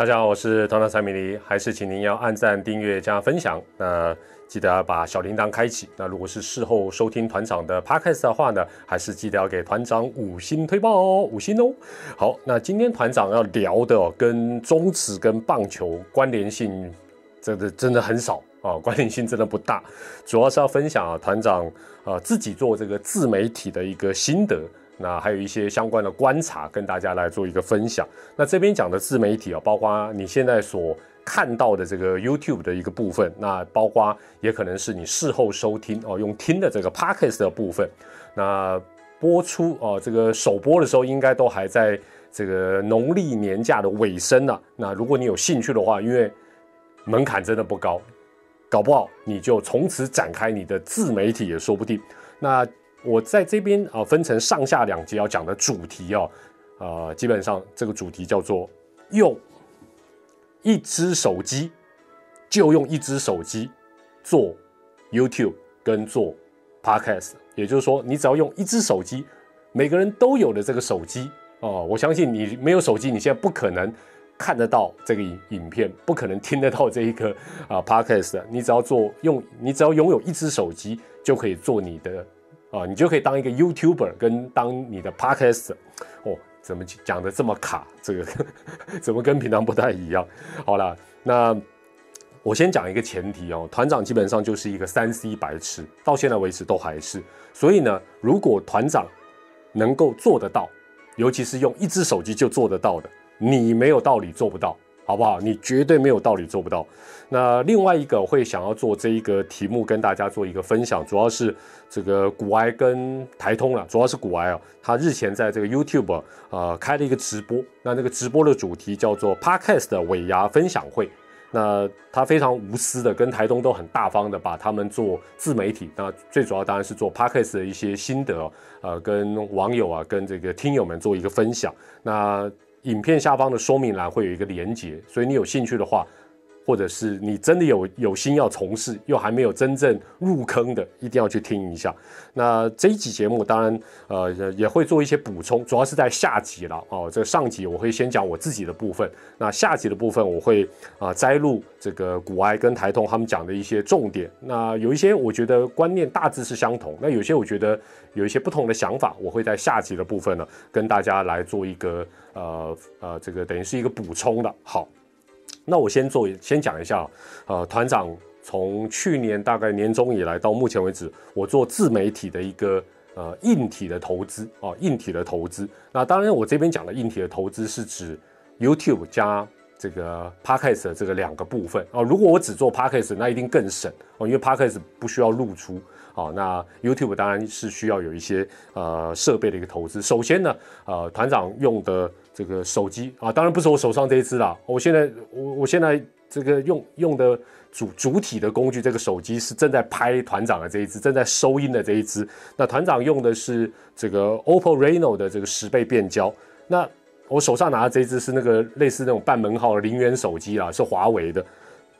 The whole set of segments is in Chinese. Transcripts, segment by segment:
大家好，我是团长蔡米黎，还是请您要按赞、订阅加分享。那记得要把小铃铛开启。那如果是事后收听团长的 podcast 的话呢，还是记得要给团长五星推报哦，五星哦。好，那今天团长要聊的哦，跟中职跟棒球关联性真的真的很少啊，关联性真的不大。主要是要分享啊，团长啊自己做这个自媒体的一个心得。那还有一些相关的观察，跟大家来做一个分享。那这边讲的自媒体啊，包括你现在所看到的这个 YouTube 的一个部分，那包括也可能是你事后收听哦，用听的这个 Podcast 的部分。那播出哦，这个首播的时候应该都还在这个农历年假的尾声呢。那如果你有兴趣的话，因为门槛真的不高，搞不好你就从此展开你的自媒体也说不定。那我在这边啊，分成上下两节要讲的主题哦，呃，基本上这个主题叫做用一只手机，就用一只手机做 YouTube 跟做 Podcast，也就是说，你只要用一只手机，每个人都有的这个手机哦，我相信你没有手机，你现在不可能看得到这个影影片，不可能听得到这一个啊 Podcast，你只要做用，你只要拥有一只手机，就可以做你的。啊，你就可以当一个 YouTuber，跟当你的 Podcast，哦，怎么讲的这么卡？这个 怎么跟平常不太一样？好了，那我先讲一个前提哦，团长基本上就是一个三 C 白痴，到现在为止都还是。所以呢，如果团长能够做得到，尤其是用一只手机就做得到的，你没有道理做不到。好不好？你绝对没有道理做不到。那另外一个会想要做这一个题目跟大家做一个分享，主要是这个古埃跟台通了，主要是古埃啊，他日前在这个 YouTube 呃开了一个直播，那那个直播的主题叫做 Podcast 的尾牙分享会。那他非常无私的跟台东都很大方的把他们做自媒体，那最主要当然是做 Podcast 的一些心得，呃，跟网友啊跟这个听友们做一个分享。那影片下方的说明栏会有一个连接，所以你有兴趣的话。或者是你真的有有心要从事，又还没有真正入坑的，一定要去听一下。那这一集节目当然呃也会做一些补充，主要是在下集了哦。这上集我会先讲我自己的部分，那下集的部分我会啊摘录这个古埃跟台通他们讲的一些重点。那有一些我觉得观念大致是相同，那有些我觉得有一些不同的想法，我会在下集的部分呢跟大家来做一个呃呃这个等于是一个补充的。好。那我先做，先讲一下，呃，团长从去年大概年终以来到目前为止，我做自媒体的一个呃硬体的投资啊，硬体的投资。那当然，我这边讲的硬体的投资是指 YouTube 加这个 Podcast 这个两个部分啊。如果我只做 Podcast，那一定更省哦，因为 Podcast 不需要露出。好，那 YouTube 当然是需要有一些呃设备的一个投资。首先呢，呃，团长用的。这个手机啊，当然不是我手上这一支啦。我现在我我现在这个用用的主主体的工具，这个手机是正在拍团长的这一支，正在收音的这一支。那团长用的是这个 OPPO Reno 的这个十倍变焦。那我手上拿的这一支是那个类似那种半门号的零元手机啦，是华为的。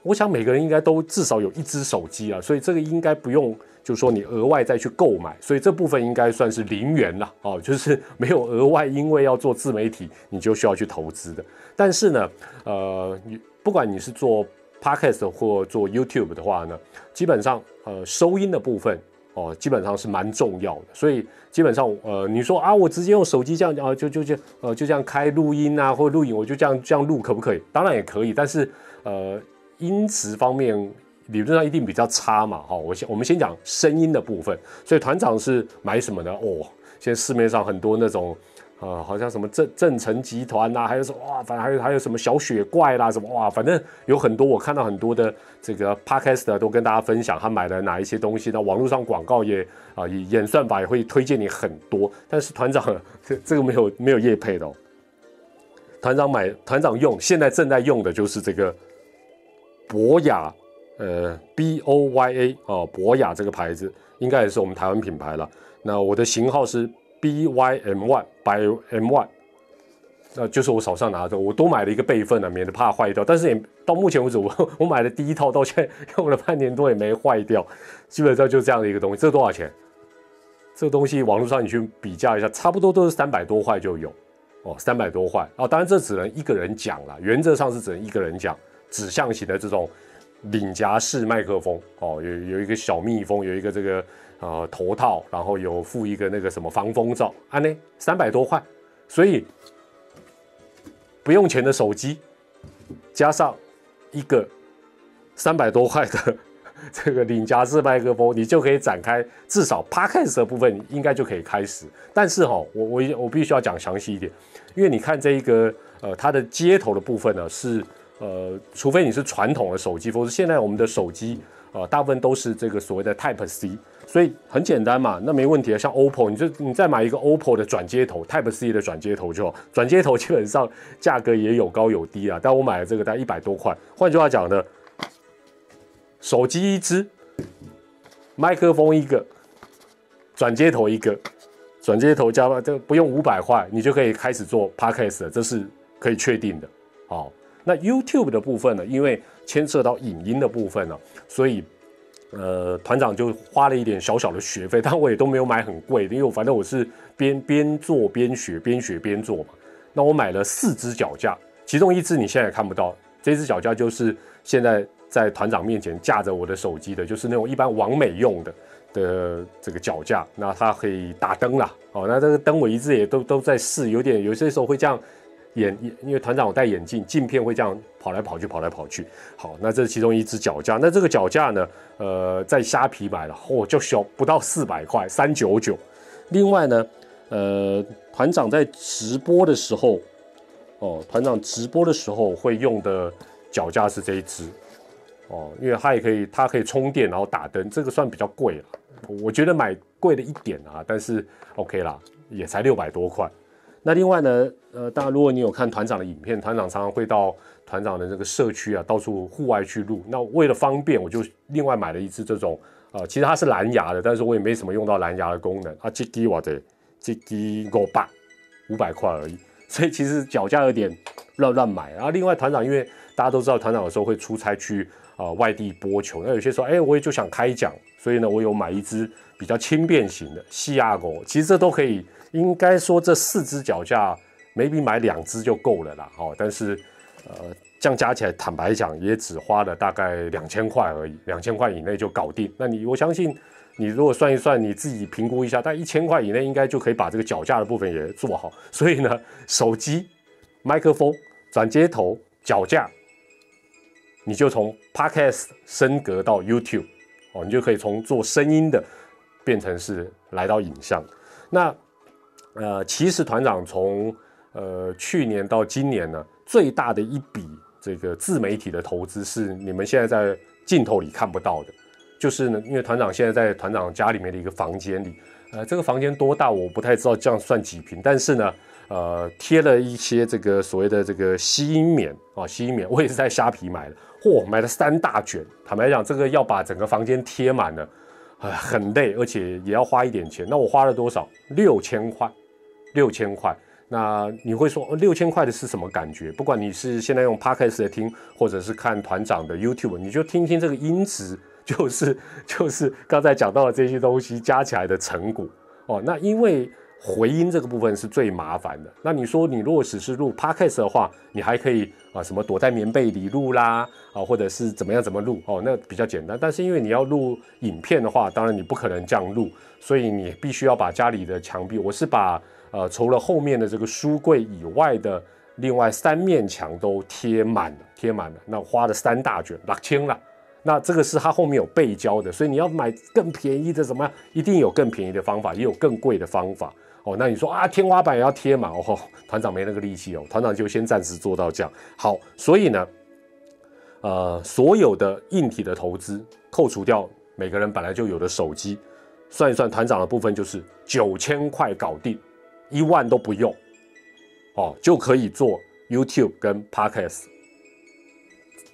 我想每个人应该都至少有一只手机啊，所以这个应该不用。就是说你额外再去购买，所以这部分应该算是零元了哦，就是 没有额外因为要做自媒体你就需要去投资的。但是呢，呃，你不管你是做 podcast 或做 YouTube 的话呢，基本上呃收音的部分哦，基本上是蛮重要的。所以基本上呃，你说啊，我直接用手机这样啊，就就就呃就这样开录音啊或录影，我就这样这样录可不可以？当然也可以，但是呃音质方面。理论上一定比较差嘛，哈，我先我们先讲声音的部分。所以团长是买什么呢？哦，现在市面上很多那种，啊，好像什么正正成集团呐，还有什么哇，反正还有还有什么小雪怪啦，什么哇，反正有很多。我看到很多的这个 podcast 都跟大家分享他买了哪一些东西。那网络上广告也啊，演算法也会推荐你很多。但是团长这这个没有没有业配的，哦团长买团长用，现在正在用的就是这个博雅。呃，B O Y A 哦，博雅这个牌子应该也是我们台湾品牌了。那我的型号是 B Y M One，by M One，那就是我手上拿的，我多买了一个备份的，免得怕坏掉。但是也到目前为止，我 我买的第一套到现在用了半年多也没坏掉，基本上就这样的一个东西。这多少钱？这东西网络上你去比价一下，差不多都是三百多块就有。哦，三百多块哦，当然这只能一个人讲了，原则上是只能一个人讲，指向型的这种领夹式麦克风哦，有有一个小蜜蜂，有一个这个呃头套，然后有附一个那个什么防风罩，啊呢，三百多块，所以不用钱的手机加上一个三百多块的。这个领夹式麦克风，你就可以展开，至少 podcast 的部分应该就可以开始。但是哈，我我我必须要讲详细一点，因为你看这一个呃，它的接头的部分呢是呃，除非你是传统的手机，否则现在我们的手机呃，大部分都是这个所谓的 Type C，所以很简单嘛，那没问题啊。像 OPPO，你就你再买一个 OPPO 的转接头，Type C 的转接头就好。转接头基本上价格也有高有低啊，但我买了这个大概一百多块。换句话讲呢。手机一支，麦克风一个，转接头一个，转接头加这不用五百块，你就可以开始做 podcast，这是可以确定的。好，那 YouTube 的部分呢？因为牵涉到影音的部分呢，所以呃团长就花了一点小小的学费，但我也都没有买很贵的，因为反正我是边边做边学，边学边做嘛。那我买了四支脚架，其中一支你现在也看不到，这支脚架就是现在。在团长面前架着我的手机的，就是那种一般网美用的的这个脚架，那它可以打灯啦。哦，那这个灯我一直也都都在试，有点有些时候会这样眼，因为团长我戴眼镜，镜片会这样跑来跑去，跑来跑去。好，那这是其中一只脚架。那这个脚架呢，呃，在虾皮买了，嚯，就小不到四百块，三九九。另外呢，呃，团长在直播的时候，哦，团长直播的时候会用的脚架是这一只。哦，因为它也可以，它可以充电，然后打灯，这个算比较贵了。我觉得买贵了一点啊，但是 OK 啦，也才六百多块。那另外呢，呃，当然如果你有看团长的影片，团长常常会到团长的这个社区啊，到处户外去录。那为了方便，我就另外买了一支这种，呃，其实它是蓝牙的，但是我也没什么用到蓝牙的功能。它这低我的这低五百五百块而已，所以其实脚架有点乱乱买。然后另外团长，因为大家都知道团长有时候会出差去。啊，外地播球，那有些说，哎，我也就想开讲，所以呢，我有买一支比较轻便型的西亚狗，其实这都可以，应该说这四支脚架每笔买两只就够了啦，哦，但是，呃，这样加起来，坦白讲，也只花了大概两千块而已，两千块以内就搞定。那你，我相信你如果算一算，你自己评估一下，大概一千块以内应该就可以把这个脚架的部分也做好。所以呢，手机、麦克风、转接头、脚架。你就从 Podcast 升格到 YouTube，哦，你就可以从做声音的变成是来到影像。那呃，其实团长从呃去年到今年呢，最大的一笔这个自媒体的投资是你们现在在镜头里看不到的，就是呢，因为团长现在在团长家里面的一个房间里，呃，这个房间多大我不太知道，这样算几平，但是呢。呃，贴了一些这个所谓的这个吸音棉啊，吸音棉，我也是在虾皮买的，嚯，买了三大卷。坦白讲，这个要把整个房间贴满了，呃，很累，而且也要花一点钱。那我花了多少？六千块，六千块。那你会说，六千块的是什么感觉？不管你是现在用 Podcast 听，或者是看团长的 YouTube，你就听听这个音质，就是就是刚才讲到的这些东西加起来的成果哦。那因为。回音这个部分是最麻烦的。那你说你如果只是录 podcast 的话，你还可以啊什么躲在棉被里录啦啊，或者是怎么样怎么录哦，那比较简单。但是因为你要录影片的话，当然你不可能这样录，所以你必须要把家里的墙壁，我是把呃除了后面的这个书柜以外的另外三面墙都贴满了，贴满了。那花了三大卷，拉清了。那这个是它后面有背胶的，所以你要买更便宜的，怎么样？一定有更便宜的方法，也有更贵的方法。哦，那你说啊，天花板也要贴满哦，团长没那个力气哦，团长就先暂时做到这样。好，所以呢，呃，所有的硬体的投资扣除掉每个人本来就有的手机，算一算团长的部分就是九千块搞定，一万都不用，哦，就可以做 YouTube 跟 Podcast。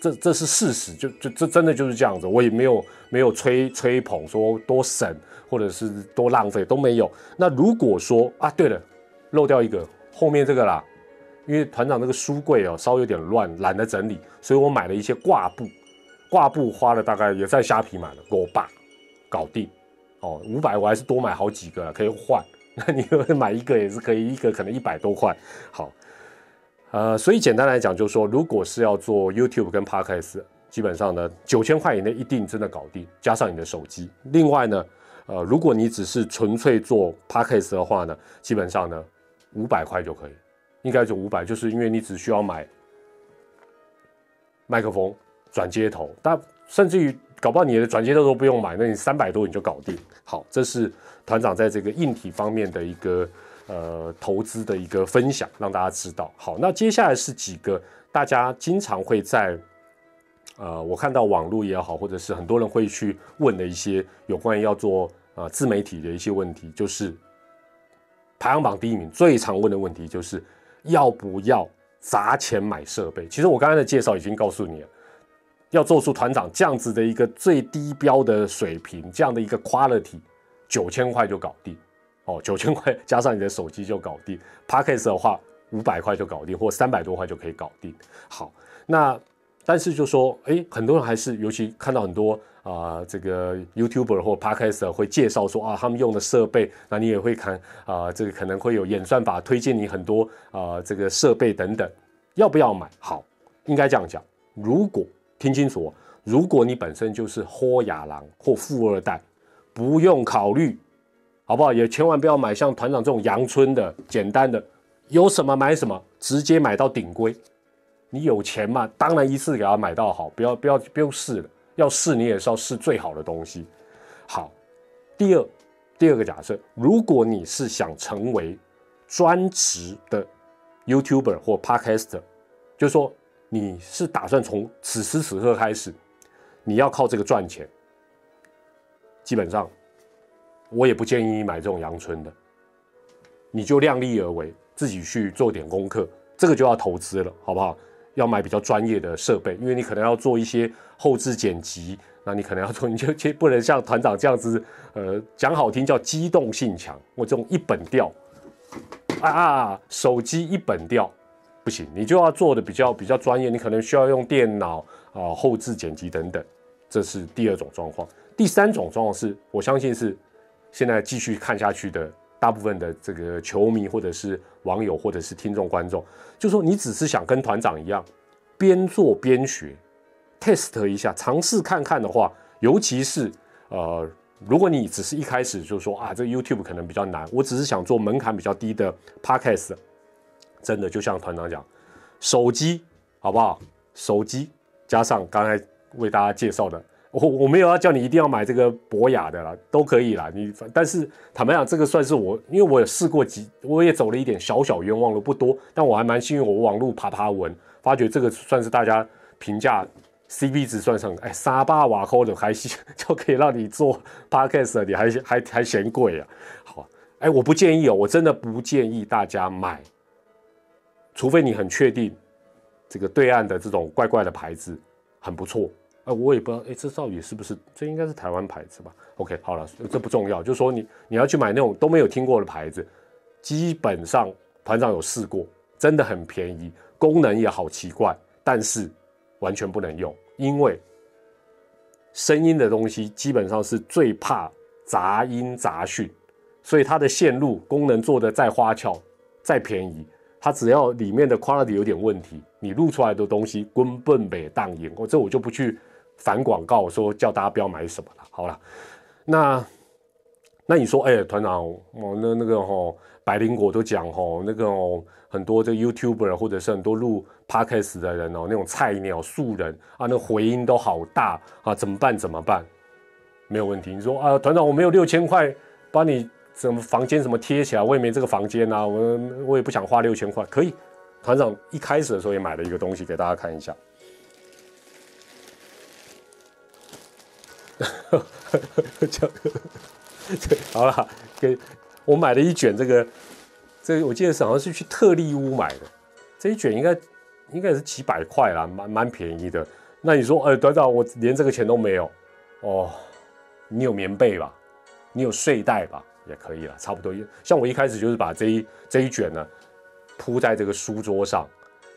这这是事实，就就这真的就是这样子，我也没有没有吹吹捧说多省或者是多浪费都没有。那如果说啊，对了，漏掉一个后面这个啦，因为团长那个书柜哦稍微有点乱，懒得整理，所以我买了一些挂布，挂布花了大概也在虾皮买了，我爸搞定哦，五百我还是多买好几个了，可以换 那你 买一个也是可以，一个可能一百多块。好，呃，所以简单来讲，就是说，如果是要做 YouTube 跟 Podcast，基本上呢，九千块以内一定真的搞定，加上你的手机。另外呢，呃，如果你只是纯粹做 Podcast 的话呢，基本上呢，五百块就可以，应该就五百，就是因为你只需要买麦克风、转接头，但甚至于。搞不好你的转接头都不用买，那你三百多你就搞定。好，这是团长在这个硬体方面的一个呃投资的一个分享，让大家知道。好，那接下来是几个大家经常会在呃我看到网络也好，或者是很多人会去问的一些有关于要做啊自媒体的一些问题，就是排行榜第一名最常问的问题就是要不要砸钱买设备？其实我刚才的介绍已经告诉你了。要做出团长这样子的一个最低标的水平，这样的一个 quality，九千块就搞定哦，九千块加上你的手机就搞定。p a c k e s 的话，五百块就搞定，或三百多块就可以搞定。好，那但是就说，哎，很多人还是，尤其看到很多啊，这个 YouTuber 或 p a c k e s 会介绍说啊，他们用的设备，那你也会看啊，这个可能会有演算法推荐你很多啊，这个设备等等，要不要买？好，应该这样讲，如果听清楚，如果你本身就是豁亚郎或富二代，不用考虑，好不好？也千万不要买像团长这种阳春的简单的，有什么买什么，直接买到顶规。你有钱嘛？当然一次给他买到好，不要不要不用试了，要试你也是要试最好的东西。好，第二第二个假设，如果你是想成为专职的 YouTuber 或 Podcaster，就说。你是打算从此时此刻开始，你要靠这个赚钱？基本上，我也不建议你买这种阳春的，你就量力而为，自己去做点功课，这个就要投资了，好不好？要买比较专业的设备，因为你可能要做一些后置剪辑，那你可能要做，你就切不能像团长这样子，呃，讲好听叫机动性强，我这种一本调，啊啊，手机一本调。不行，你就要做的比较比较专业，你可能需要用电脑啊后置剪辑等等，这是第二种状况。第三种状况是我相信是现在继续看下去的大部分的这个球迷或者是网友或者是听众观众，就说你只是想跟团长一样边做边学，test 一下尝试看看的话，尤其是呃如果你只是一开始就说啊这个 YouTube 可能比较难，我只是想做门槛比较低的 Podcast。真的就像团长讲，手机好不好？手机加上刚才为大家介绍的，我我没有要叫你一定要买这个博雅的啦，都可以啦。你但是坦白讲，这个算是我，因为我有试过几，我也走了一点小小冤枉路，不多，但我还蛮幸运，我网路爬爬文，发觉这个算是大家评价 CP 值算上，哎，沙巴瓦扣的还行 就可以让你做 Podcast，你还还还嫌贵啊？好，哎，我不建议哦，我真的不建议大家买。除非你很确定，这个对岸的这种怪怪的牌子很不错，呃，我也不知道，哎，这到底是不是？这应该是台湾牌子吧？OK，好了，这不重要，就是说你你要去买那种都没有听过的牌子，基本上团长有试过，真的很便宜，功能也好奇怪，但是完全不能用，因为声音的东西基本上是最怕杂音杂讯，所以它的线路功能做的再花俏、再便宜。它只要里面的 quality 有点问题，你录出来的东西根本没当赢。我这我就不去反广告，说叫大家不要买什么了。好了，那那你说，哎，团长，哦，那那个吼，百灵果都讲吼，那个哦，很多这 YouTuber 或者是很多录 Podcast 的人哦，那种菜鸟素人啊，那回音都好大啊，怎么办？怎么办？没有问题。你说啊，团长，我没有六千块帮你。什么房间什么贴起来，我也没这个房间啊，我我也不想花六千块，可以。团长一开始的时候也买了一个东西给大家看一下，这 好了，给我买了一卷这个，这我记得是好像是去特利屋买的，这一卷应该应该也是几百块啦，蛮蛮便宜的。那你说，哎，团长，我连这个钱都没有哦，你有棉被吧？你有睡袋吧？也可以了，差不多。像我一开始就是把这一这一卷呢铺在这个书桌上，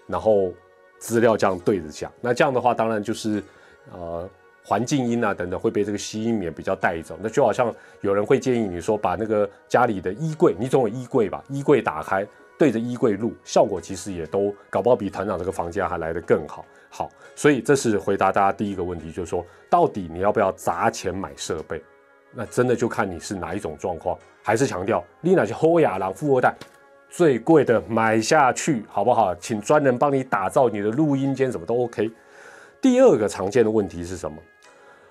然后资料这样对着讲。那这样的话，当然就是呃环境音啊等等会被这个吸音棉比较带走。那就好像有人会建议你说，把那个家里的衣柜，你总有衣柜吧，衣柜打开对着衣柜录，效果其实也都搞不好比团长这个房间还来得更好。好，所以这是回答大家第一个问题，就是说到底你要不要砸钱买设备？那真的就看你是哪一种状况。还是强调，丽娜是欧亚郎富二代。最贵的买下去好不好？请专人帮你打造你的录音间，什么都 OK。第二个常见的问题是什么？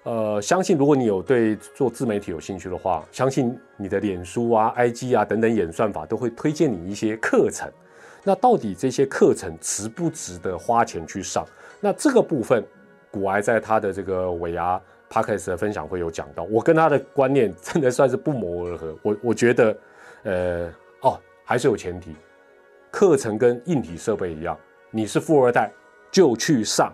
呃，相信如果你有对做自媒体有兴趣的话，相信你的脸书啊、IG 啊等等演算法都会推荐你一些课程。那到底这些课程值不值得花钱去上？那这个部分，古埃在他的这个尾牙 Podcast 的分享会有讲到。我跟他的观念真的算是不谋而合。我我觉得，呃。哦还是有前提，课程跟硬体设备一样，你是富二代就去上，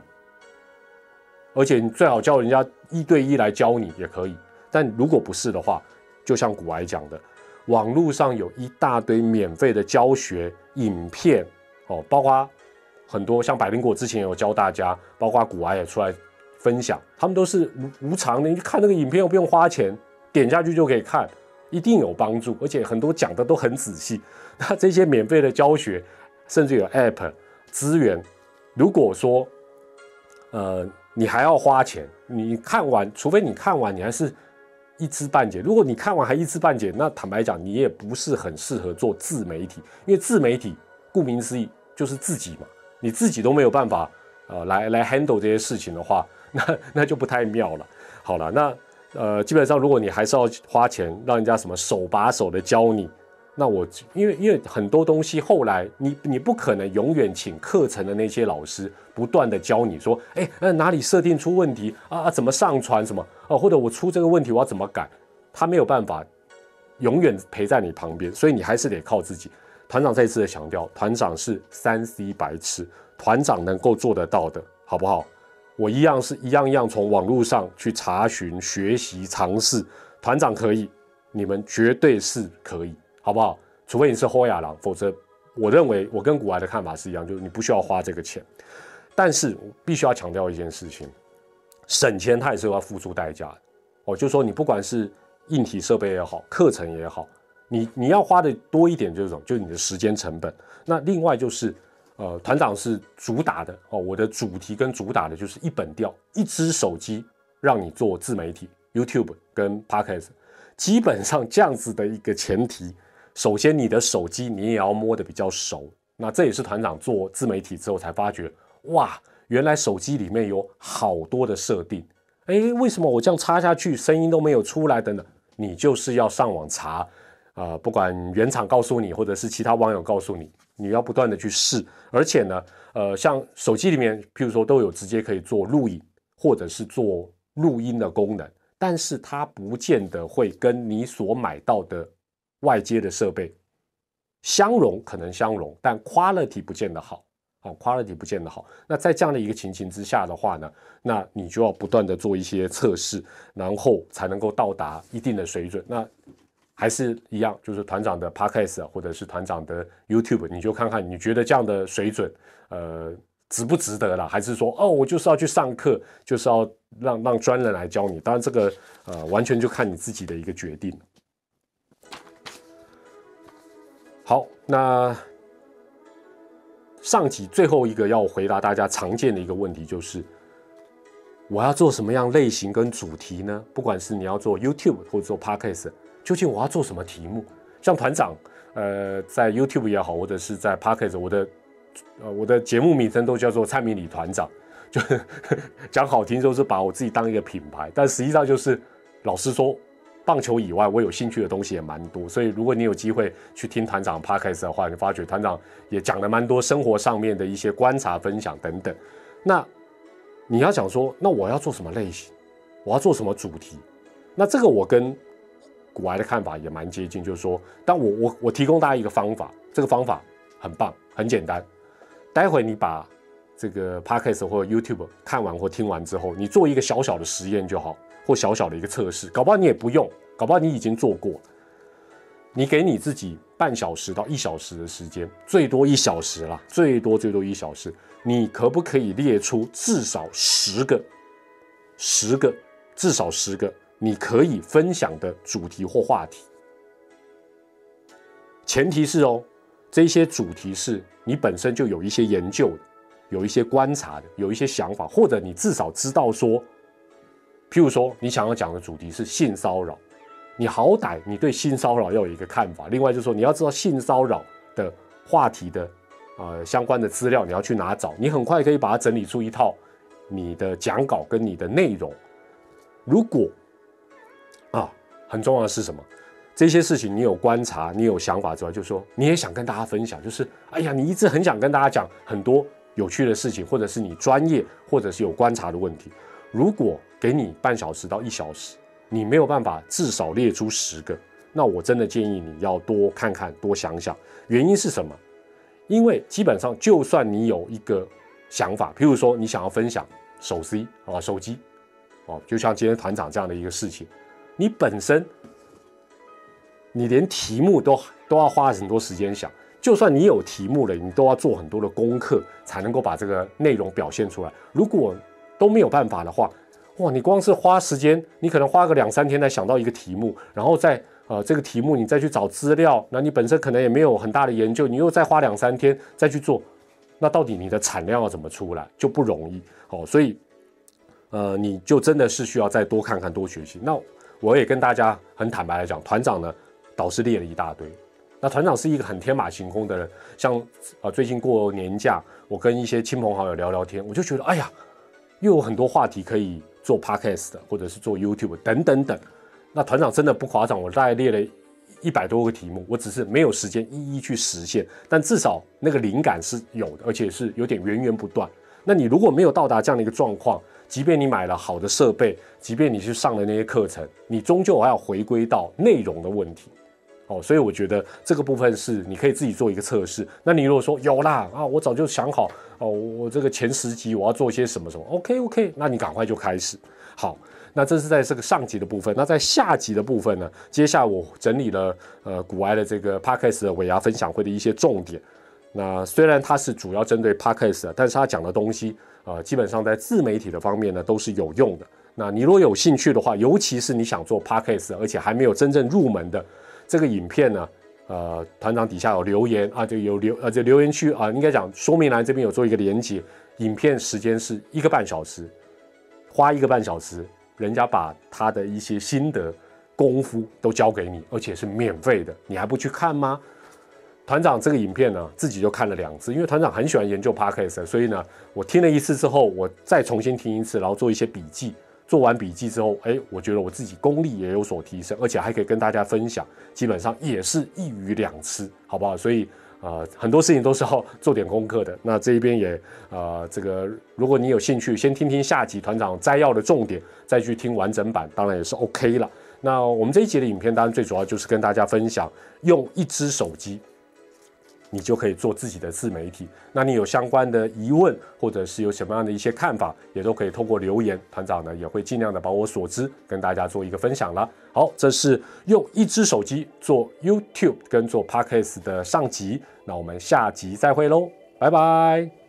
而且你最好叫人家一对一来教你也可以。但如果不是的话，就像古埃讲的，网络上有一大堆免费的教学影片哦，包括很多像百灵果之前有教大家，包括古埃也出来分享，他们都是无无偿的，你看那个影片又不用花钱，点下去就可以看，一定有帮助，而且很多讲的都很仔细。那这些免费的教学，甚至有 App 资源，如果说，呃，你还要花钱，你看完，除非你看完你还是一知半解。如果你看完还一知半解，那坦白讲，你也不是很适合做自媒体，因为自媒体顾名思义就是自己嘛，你自己都没有办法，呃，来来 handle 这些事情的话，那那就不太妙了。好了，那呃，基本上如果你还是要花钱让人家什么手把手的教你。那我因为因为很多东西后来你你不可能永远请课程的那些老师不断的教你说，哎，那哪里设定出问题啊？怎么上传什么哦？或者我出这个问题我要怎么改？他没有办法永远陪在你旁边，所以你还是得靠自己。团长再一次的强调，团长是三 C 白痴，团长能够做得到的，好不好？我一样是一样一样从网络上去查询、学习、尝试，团长可以，你们绝对是可以。好不好？除非你是豁亚郎，否则我认为我跟古埃的看法是一样，就是你不需要花这个钱。但是必须要强调一件事情，省钱它也是要付出代价的。哦，就说你不管是硬体设备也好，课程也好，你你要花的多一点，这种就是你的时间成本。那另外就是，呃，团长是主打的哦，我的主题跟主打的就是一本调，一只手机让你做自媒体，YouTube 跟 Podcast，基本上这样子的一个前提。首先，你的手机你也要摸得比较熟。那这也是团长做自媒体之后才发觉，哇，原来手机里面有好多的设定。哎，为什么我这样插下去声音都没有出来？等等，你就是要上网查，啊，不管原厂告诉你，或者是其他网友告诉你，你要不断的去试。而且呢，呃，像手机里面，譬如说都有直接可以做录影或者是做录音的功能，但是它不见得会跟你所买到的。外接的设备相容可能相容，但 quality 不见得好，哦 quality 不见得好。那在这样的一个情形之下的话呢，那你就要不断的做一些测试，然后才能够到达一定的水准。那还是一样，就是团长的 podcast 或者是团长的 YouTube，你就看看你觉得这样的水准，呃，值不值得了？还是说，哦，我就是要去上课，就是要让让专人来教你？当然，这个呃，完全就看你自己的一个决定。好，那上集最后一个要回答大家常见的一个问题就是，我要做什么样类型跟主题呢？不管是你要做 YouTube 或者做 Podcast，究竟我要做什么题目？像团长，呃，在 YouTube 也好，或者是在 Podcast，我的呃我的节目名称都叫做蔡明理团长，就 讲好听就是把我自己当一个品牌，但实际上就是老实说。棒球以外，我有兴趣的东西也蛮多，所以如果你有机会去听团长 podcast 的话，你发觉团长也讲了蛮多生活上面的一些观察分享等等。那你要想说，那我要做什么类型？我要做什么主题？那这个我跟古埃的看法也蛮接近，就是说，但我我我提供大家一个方法，这个方法很棒，很简单。待会你把这个 podcast 或者 YouTube 看完或听完之后，你做一个小小的实验就好。或小小的一个测试，搞不好你也不用，搞不好你已经做过。你给你自己半小时到一小时的时间，最多一小时啦，最多最多一小时，你可不可以列出至少十个十个，至少十个你可以分享的主题或话题。前提是哦，这些主题是你本身就有一些研究的，有一些观察的，有一些想法，或者你至少知道说，譬如说你想要讲的主题是性骚扰，你好歹你对性骚扰要有一个看法。另外就是说，你要知道性骚扰的话题的呃相关的资料，你要去哪找？你很快可以把它整理出一套你的讲稿跟你的内容。如果啊，很重要的是什么？这些事情你有观察，你有想法之外，就是说你也想跟大家分享，就是哎呀，你一直很想跟大家讲很多有趣的事情，或者是你专业或者是有观察的问题。如果给你半小时到一小时，你没有办法至少列出十个，那我真的建议你要多看看，多想想。原因是什么？因为基本上就算你有一个想法，譬如说你想要分享手机啊，手机哦，就像今天团长这样的一个事情，你本身。你连题目都都要花很多时间想，就算你有题目了，你都要做很多的功课，才能够把这个内容表现出来。如果都没有办法的话，哇，你光是花时间，你可能花个两三天才想到一个题目，然后再呃这个题目你再去找资料，那你本身可能也没有很大的研究，你又再花两三天再去做，那到底你的产量要怎么出来就不容易哦。所以呃，你就真的是需要再多看看、多学习。那我也跟大家很坦白来讲，团长呢。导师列了一大堆，那团长是一个很天马行空的人，像啊最近过年假，我跟一些亲朋好友聊聊天，我就觉得哎呀，又有很多话题可以做 podcast 或者是做 YouTube 等等等。那团长真的不夸张，我大概列了一百多个题目，我只是没有时间一一去实现，但至少那个灵感是有的，而且是有点源源不断。那你如果没有到达这样的一个状况，即便你买了好的设备，即便你去上了那些课程，你终究还要回归到内容的问题。哦，所以我觉得这个部分是你可以自己做一个测试。那你如果说有啦啊，我早就想好哦，我这个前十集我要做些什么什么，OK OK，那你赶快就开始。好，那这是在这个上集的部分。那在下集的部分呢，接下来我整理了呃古埃的这个 Podcast 的尾牙分享会的一些重点。那虽然它是主要针对 Podcast，但是它讲的东西呃基本上在自媒体的方面呢都是有用的。那你如果有兴趣的话，尤其是你想做 Podcast，而且还没有真正入门的。这个影片呢，呃，团长底下有留言啊，就有留呃，这留言区啊，应该讲说明栏这边有做一个连接。影片时间是一个半小时，花一个半小时，人家把他的一些心得功夫都交给你，而且是免费的，你还不去看吗？团长这个影片呢，自己就看了两次，因为团长很喜欢研究 podcast，所以呢，我听了一次之后，我再重新听一次，然后做一些笔记。做完笔记之后，哎，我觉得我自己功力也有所提升，而且还可以跟大家分享，基本上也是一鱼两吃，好不好？所以，呃，很多事情都是要做点功课的。那这一边也，呃，这个如果你有兴趣，先听听下集团长摘要的重点，再去听完整版，当然也是 OK 了。那我们这一集的影片，当然最主要就是跟大家分享用一只手机。你就可以做自己的自媒体。那你有相关的疑问，或者是有什么样的一些看法，也都可以通过留言，团长呢也会尽量的把我所知跟大家做一个分享了。好，这是用一只手机做 YouTube 跟做 Podcast 的上集，那我们下集再会喽，拜拜。